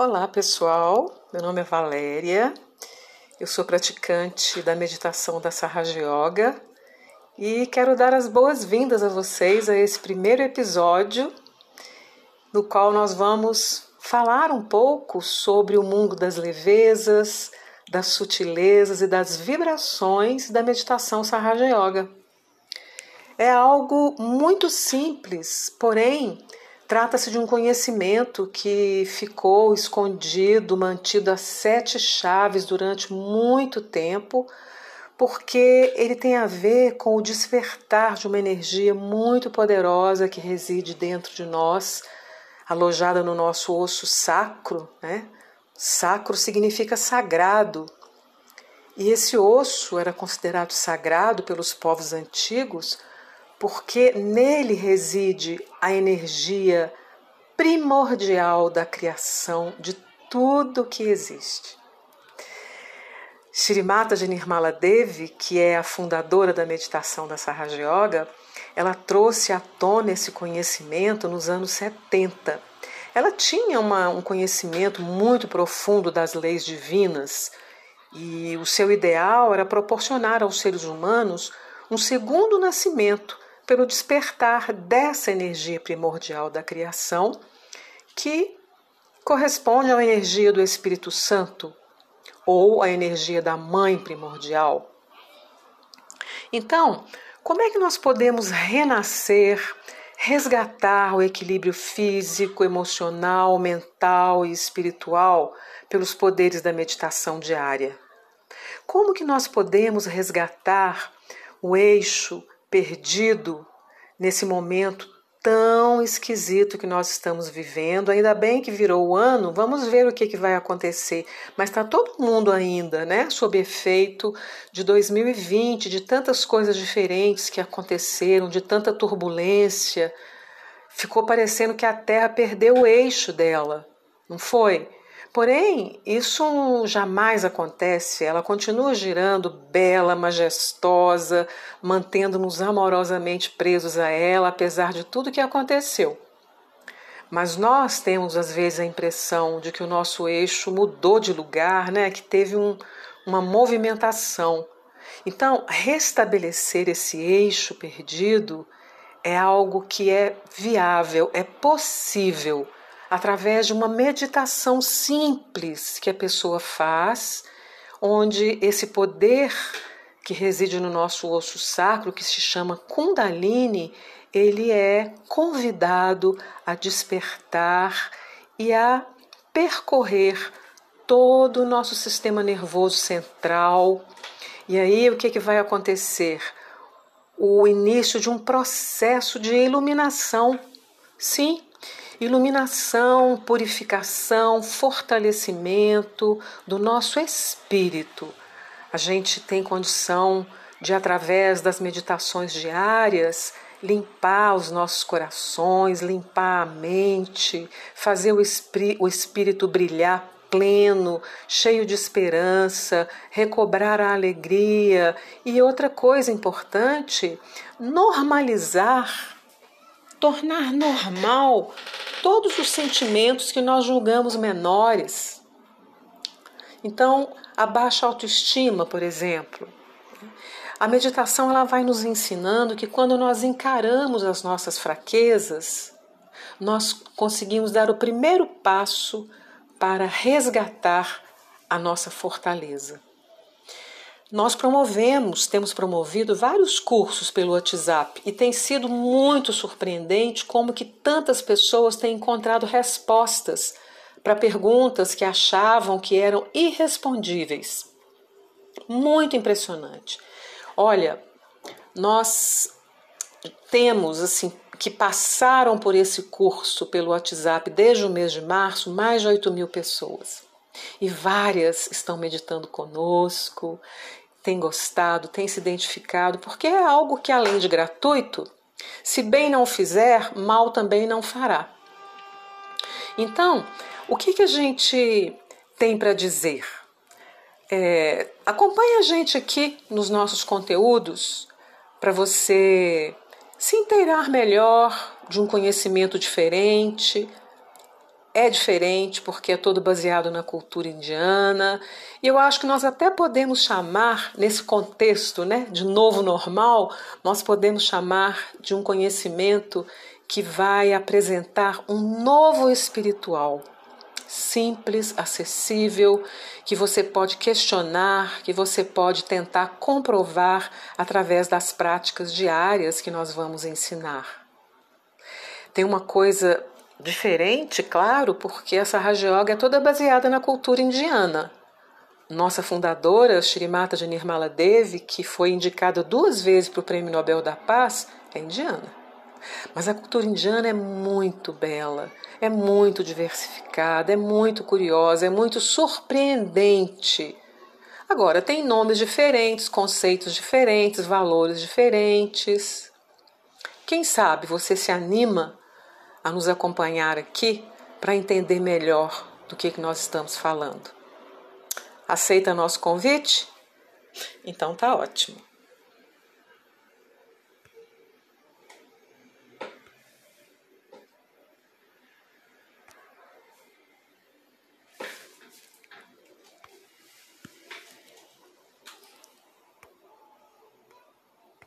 Olá pessoal, meu nome é Valéria, eu sou praticante da meditação da Sahaja Yoga e quero dar as boas-vindas a vocês a esse primeiro episódio no qual nós vamos falar um pouco sobre o mundo das levezas, das sutilezas e das vibrações da meditação Sahaja Yoga. É algo muito simples, porém Trata-se de um conhecimento que ficou escondido, mantido a sete chaves durante muito tempo, porque ele tem a ver com o despertar de uma energia muito poderosa que reside dentro de nós, alojada no nosso osso sacro, né? Sacro significa sagrado. E esse osso era considerado sagrado pelos povos antigos porque nele reside a energia primordial da criação de tudo que existe. Shrimata de Nirmala Devi, que é a fundadora da meditação da Sahaja Yoga, ela trouxe à tona esse conhecimento nos anos 70. Ela tinha uma, um conhecimento muito profundo das leis divinas e o seu ideal era proporcionar aos seres humanos um segundo nascimento pelo despertar dessa energia primordial da criação, que corresponde à energia do Espírito Santo ou à energia da Mãe primordial. Então, como é que nós podemos renascer, resgatar o equilíbrio físico, emocional, mental e espiritual pelos poderes da meditação diária? Como que nós podemos resgatar o eixo perdido nesse momento tão esquisito que nós estamos vivendo. Ainda bem que virou o ano, vamos ver o que, que vai acontecer. Mas está todo mundo ainda, né, sob efeito de 2020, de tantas coisas diferentes que aconteceram, de tanta turbulência. Ficou parecendo que a Terra perdeu o eixo dela, não foi? Porém, isso jamais acontece. Ela continua girando bela, majestosa, mantendo-nos amorosamente presos a ela, apesar de tudo que aconteceu. Mas nós temos às vezes a impressão de que o nosso eixo mudou de lugar, né? que teve um, uma movimentação. Então, restabelecer esse eixo perdido é algo que é viável, é possível através de uma meditação simples que a pessoa faz, onde esse poder que reside no nosso osso sacro, que se chama Kundalini, ele é convidado a despertar e a percorrer todo o nosso sistema nervoso central. E aí o que, que vai acontecer? O início de um processo de iluminação. Sim, iluminação, purificação, fortalecimento do nosso espírito. A gente tem condição de, através das meditações diárias, limpar os nossos corações, limpar a mente, fazer o, o espírito brilhar pleno, cheio de esperança, recobrar a alegria e outra coisa importante, normalizar, tornar normal todos os sentimentos que nós julgamos menores. Então, a baixa autoestima, por exemplo. A meditação ela vai nos ensinando que quando nós encaramos as nossas fraquezas, nós conseguimos dar o primeiro passo para resgatar a nossa fortaleza. Nós promovemos, temos promovido vários cursos pelo WhatsApp e tem sido muito surpreendente como que tantas pessoas têm encontrado respostas para perguntas que achavam que eram irrespondíveis. Muito impressionante. Olha, nós temos assim que passaram por esse curso pelo WhatsApp desde o mês de março mais de 8 mil pessoas. E várias estão meditando conosco, têm gostado, têm se identificado, porque é algo que, além de gratuito, se bem não fizer, mal também não fará. Então, o que, que a gente tem para dizer? É, acompanhe a gente aqui nos nossos conteúdos para você se inteirar melhor de um conhecimento diferente, é diferente porque é todo baseado na cultura indiana. E eu acho que nós até podemos chamar, nesse contexto né, de novo normal, nós podemos chamar de um conhecimento que vai apresentar um novo espiritual. Simples, acessível, que você pode questionar, que você pode tentar comprovar através das práticas diárias que nós vamos ensinar. Tem uma coisa Diferente, claro, porque essa Raja Yoga é toda baseada na cultura indiana. Nossa fundadora, Shrimata Janirmala Devi, que foi indicada duas vezes para o Prêmio Nobel da Paz, é indiana. Mas a cultura indiana é muito bela, é muito diversificada, é muito curiosa, é muito surpreendente. Agora, tem nomes diferentes, conceitos diferentes, valores diferentes. Quem sabe você se anima a nos acompanhar aqui para entender melhor do que, que nós estamos falando. Aceita nosso convite? Então tá ótimo.